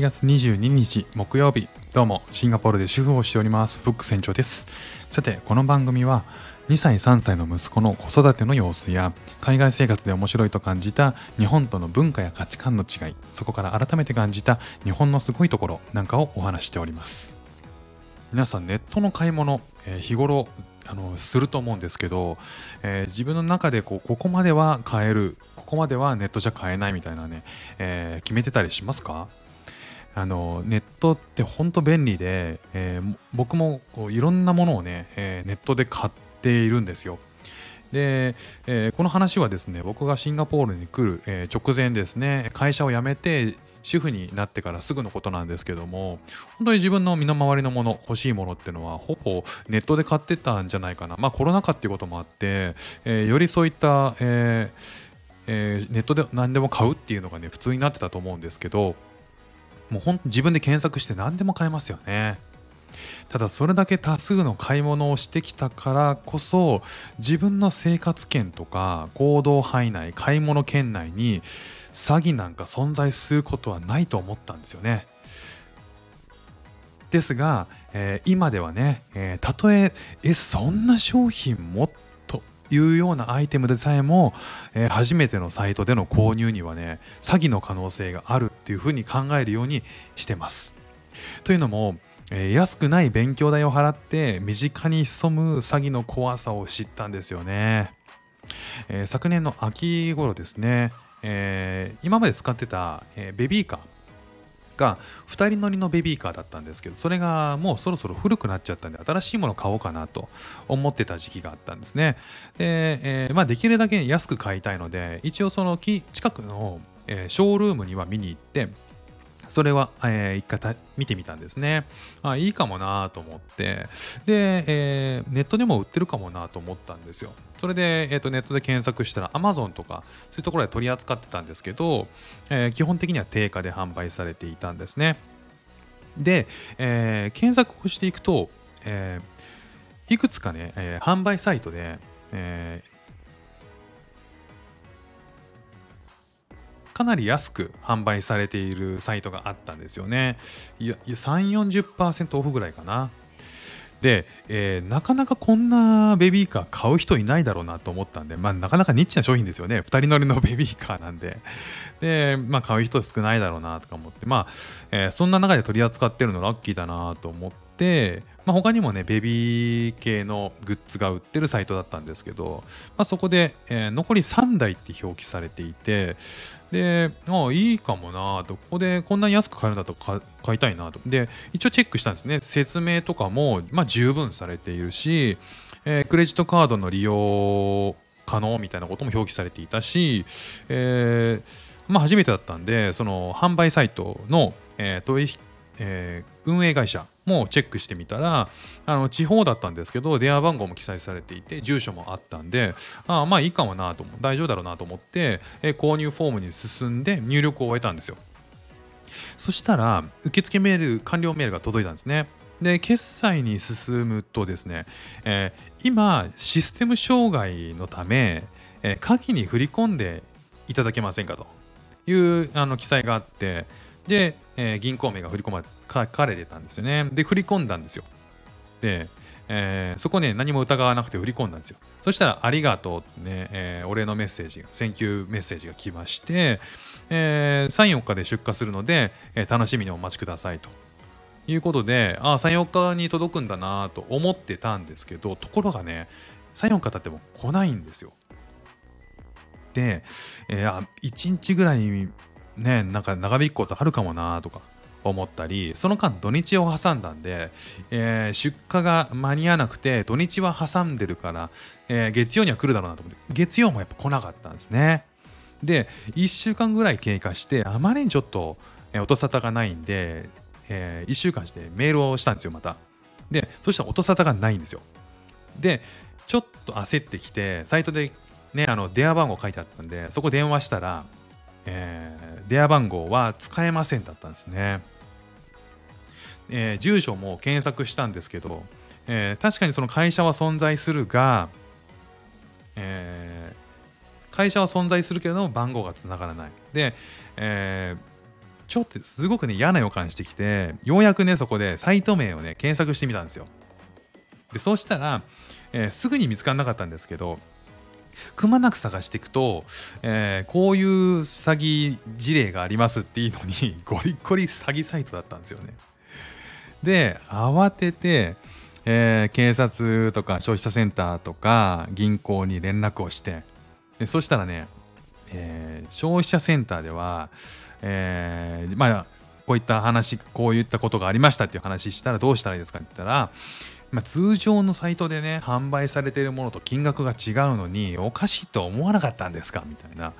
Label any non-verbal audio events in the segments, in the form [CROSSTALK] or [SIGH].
8月22日木曜日。どうもシンガポールで主婦をしております。フック船長です。さてこの番組は2歳3歳の息子の子育ての様子や海外生活で面白いと感じた日本との文化や価値観の違いそこから改めて感じた日本のすごいところなんかをお話しております。皆さんネットの買い物、えー日頃あのすると思うんですけど、えー自分の中でこうここまでは買えるここまではネットじゃ買えないみたいなね、えー決めてたりしますか？あのネットって本当便利で、えー僕もこういろんなものをね、えーネットで買っているんですよ。で、えーこの話はですね僕がシンガポールに来る、え直前ですね会社を辞めて主婦になってからすぐのことなんですけども本当に自分の身の回りのもの欲しいものっていうのはほぼネットで買ってたんじゃないかなまあコロナ禍っていうこともあって、えよりそういった、ええーネットで何でも買うっていうのがね普通になってたと思うんですけどもうほん自分で検索して何でも買えますよね。ただそれだけ多数の買い物をしてきたからこそ自分の生活圏とか行動範囲内買い物圏内に詐欺なんか存在することはないと思ったんですよね。ですが、えー今ではね、えーたとええそんな商品もというようなアイテムでさえも、えー初めてのサイトでの購入にはね詐欺の可能性があるっていうふうに考えるようにしてます。というのも、えー安くない勉強代を払って身近に潜む詐欺の怖さを知ったんですよね。えー昨年の秋頃ですね、えー今まで使ってた、えベビーカーが2人乗りのベビーカーだったんですけどそれがもうそろそろ古くなっちゃったんで新しいもの買おうかなと思ってた時期があったんですねで、えーまあ、できるだけ安く買いたいので一応その近くの、えーショールームには見に行ってそれは、えー一回見てみたんですね。あいいかもなと思って、で、えーネットでも売ってるかもなと思ったんですよ。それで、えーとネットで検索したら Amazon とかそういうところで取り扱ってたんですけど、えー基本的には定価で販売されていたんですね。で、えー検索をしていくと、えいくつかね、え販売サイトで、えかなり安く販売されているサイトがあったんですよね。いや、3、40%オフぐらいかな。で、えーなかなかこんなベビーカー買う人いないだろうなと思ったんで、まあ、なかなかニッチな商品ですよね。2人乗りのベビーカーなんで。で、まあ、買う人少ないだろうなとか思って、まあ、えーそんな中で取り扱ってるのラッキーだなと思って、まあ、他にもね、ベビー系のグッズが売ってるサイトだったんですけど、まあ、そこで、えー残り3台って表記されていて、で、ああ、いいかもなと、ここでこんなに安く買えるんだと買いたいなと。で、一応チェックしたんですね。説明とかも、まあ、十分されているし、えークレジットカードの利用可能みたいなことも表記されていたし、えーまあ、初めてだったんで、その販売サイトの、えー取引えー運営会社もチェックしてみたらあの地方だったんですけど電話番号も記載されていて住所もあったんでああまあいいかもなと思大丈夫だろうなと思って、え購入フォームに進んで入力を終えたんですよ。そしたら受付メール完了メールが届いたんですね。で決済に進むとですね、えー今システム障害のため、えー下記に振り込んでいただけませんかというあの記載があってで、えー銀行名が振り込ま書かれてたんですよね。で振り込んだんですよ。で、えーそこね何も疑わなくて振り込んだんですよ。そしたら「ありがとう」ってね、えーお礼のメッセージがセンキューメッセージが来まして、えー3、4日で出荷するので、えー楽しみにお待ちくださいと。いうことでああ3、4日に届くんだなと思ってたんですけどところがね3、4日経っても来ないんですよ。で、えー1日ぐらいねなんか長引くことあるかもなとか思ったりその間土日を挟んだんで、えー出荷が間に合わなくて土日は挟んでるから、えー月曜には来るだろうなと思って月曜もやっぱ来なかったんですね。で1週間ぐらい経過してあまりにちょっと、えー音沙汰がないんで、え1週間してメールをしたんですよまた。でそしたら音沙汰がないんですよ。でちょっと焦ってきてサイトでねあの電話番号書いてあったんでそこ電話したら、えー電話番号は使えませんだったんですね、えー住所も検索したんですけど、えー確かにその会社は存在するが、えー会社は存在するけれども番号がつながらない。で、えちょっとすごくね嫌な予感してきてようやくねそこでサイト名をね検索してみたんですよ。でそうしたら、え、すぐに見つからなかったんですけどくまなく探していくと、えー、こういう詐欺事例がありますっていうのに [LAUGHS] ゴリゴリ詐欺サイトだったんですよね。で慌てて、えー、警察とか消費者センターとか銀行に連絡をしてでそしたらね、えー、消費者センターでは、えー、まあこういった話こういったことがありましたっていう話したらどうしたらいいですかって言ったら、まあ、通常のサイトでね販売されているものと金額が違うのにおかしいと思わなかったんですか？みたいな。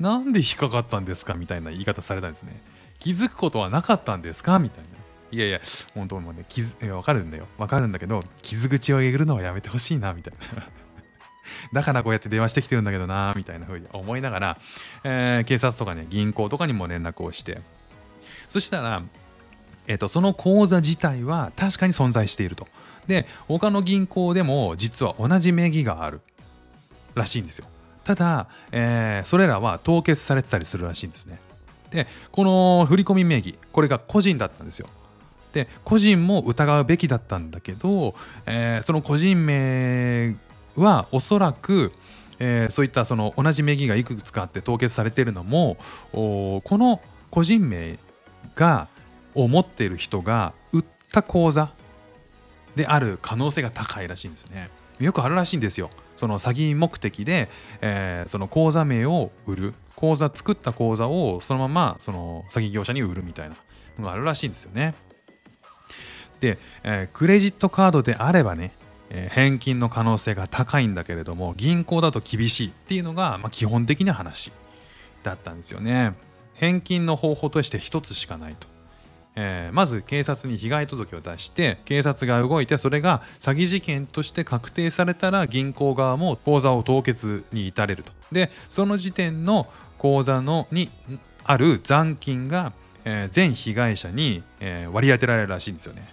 なんで引っかかったんですか？みたいな言い方されたんですね。気づくことはなかったんですか？みたいな。いやいや、本当もうね、わかるんだよ。わかるんだけど、傷口をえぐるのはやめてほしいな、みたいな。[LAUGHS] だからこうやって電話してきてるんだけどな、みたいな風に思いながら、えー、警察とかね、銀行とかにも連絡をして、そしたら、えっ、ー、と、その口座自体は確かに存在していると。で、他の銀行でも実は同じ名義があるらしいんですよ。ただ、えー、それらは凍結されてたりするらしいんですね。で、この振込名義、これが個人だったんですよ。で個人も疑うべきだったんだけど、えー、その個人名はおそらく、えー、そういったその同じ名義がいくつかあって凍結されているのもこの個人名がを持っている人が売った口座である可能性が高いらしいんですね。よくあるらしいんですよ。その詐欺目的で、えー、その口座名を売る口座作った口座をそのままその詐欺業者に売るみたいなのがあるらしいんですよね。で、えー、クレジットカードであればね、えー、返金の可能性が高いんだけれども銀行だと厳しいっていうのが、まあ、基本的な話だったんですよね返金の方法として1つしかないと、えー、まず警察に被害届を出して警察が動いてそれが詐欺事件として確定されたら銀行側も口座を凍結に至れるとでその時点の口座のにある残金が、えー、全被害者に、えー、割り当てられるらしいんですよね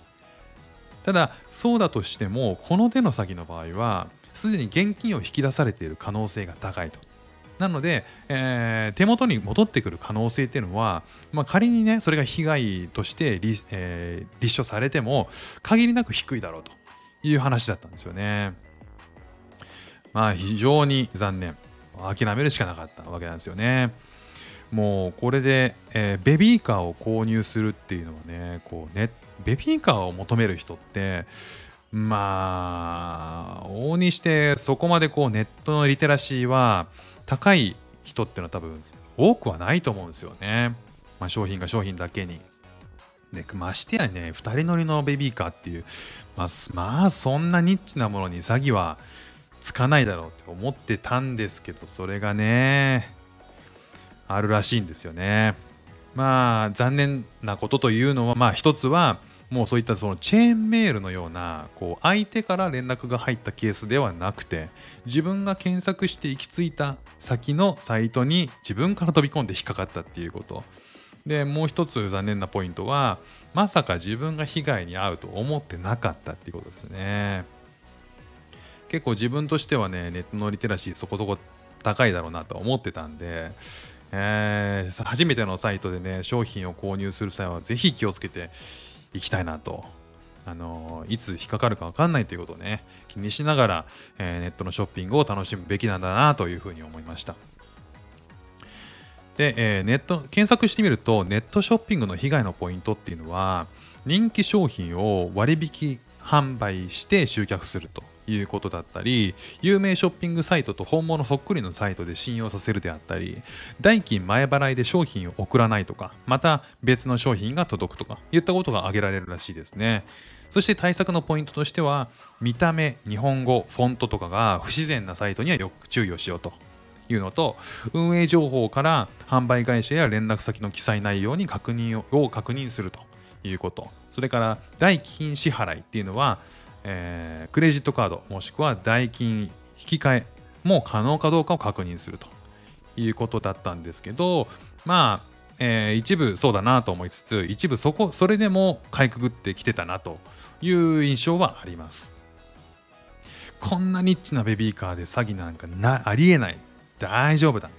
ただそうだとしてもこの手の詐欺の場合はすでに現金を引き出されている可能性が高いと。なので、えー、手元に戻ってくる可能性っていうのは、まあ、仮にねそれが被害として立,、えー、立証されても限りなく低いだろうという話だったんですよね。まあ非常に残念諦めるしかなかったわけなんですよね。もうこれで、えー、ベビーカーを購入するっていうのはねこうねベビーカーを求める人ってまあ往々にしてそこまでこうネットのリテラシーは高い人っていうのは多分多くはないと思うんですよね、まあ、商品が商品だけに。でましてやね2人乗りのベビーカーっていう、まあ、まあそんなニッチなものに詐欺はつかないだろうって思ってたんですけどそれがねあるらしいんですよね。まあ残念なことというのはまあ一つはもうそういったそのチェーンメールのようなこう相手から連絡が入ったケースではなくて自分が検索して行き着いた先のサイトに自分から飛び込んで引っかかったっていうこと。でもう一つ残念なポイントはまさか自分が被害に遭うと思ってなかったっていうことですね。結構自分としてはねネットのリテラシーそこそこ高いだろうなと思ってたんでえー、初めてのサイトでね商品を購入する際はぜひ気をつけていきたいなと。あのいつ引っかかるか分かんないということをね気にしながら、えー、ネットのショッピングを楽しむべきなんだなというふうに思いましたで、えー、ネット検索してみるとネットショッピングの被害のポイントっていうのは人気商品を割引販売して集客するということだったり有名ショッピングサイトと本物そっくりのサイトで信用させるであったり代金前払いで商品を送らないとかまた別の商品が届くとかいったことが挙げられるらしいですね。そして対策のポイントとしては見た目日本語フォントとかが不自然なサイトにはよく注意をしようというのと運営情報から販売会社や連絡先の記載内容に確認を確認するということ。それから代金支払いっていうのはえー、クレジットカードもしくは代金引き換えも可能かどうかを確認するということだったんですけどまあ、えー、一部そうだなと思いつつ一部そこそれでもかいくぐってきてたなという印象はあります。こんなニッチなベビーカーで詐欺なんかなありえない。大丈夫だ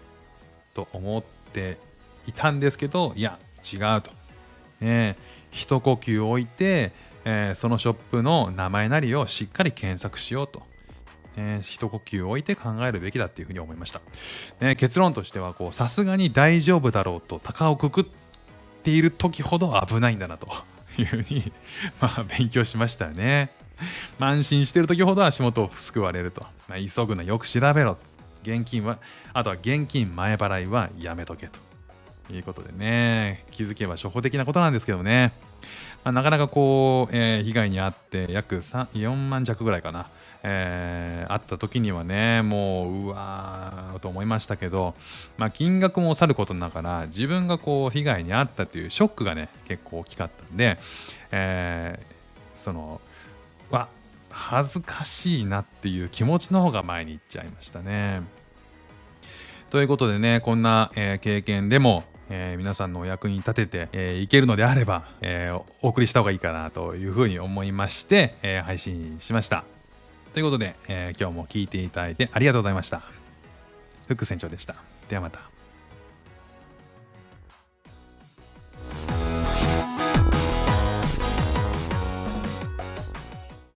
と思っていたんですけどいや違うと。ねえ、一呼吸置いて、えー、そのショップの名前なりをしっかり検索しようと。ね、一呼吸置いて考えるべきだっていうふうに思いました。ね、結論としてはさすがに大丈夫だろうと鷹をくくっている時ほど危ないんだなというふうに [LAUGHS] まあ、勉強しましたよね。慢心してる時ほど足元を救われると。まあ、急ぐな、よく調べろ。現金は、あとは現金前払いはやめとけと。いうことでね、気づけば初歩的なことなんですけどね、まあ、なかなかこう、えー、被害に遭って約4万弱ぐらいかな、えー、あった時にはね、もう、うわーと思いましたけど、まあ、金額もさることながら、自分がこう、被害に遭ったというショックがね、結構大きかったんで、えー、その、わ、恥ずかしいなっていう気持ちの方が前に行っちゃいましたね。ということでね、こんな、えー、経験でも、えー、皆さんのお役に立てて、えー、いけるのであれば、えー、お送りした方がいいかなというふうに思いまして、え配信しました。ということで、え今日も聴いていただいてありがとうございました。フック船長でした。ではまた。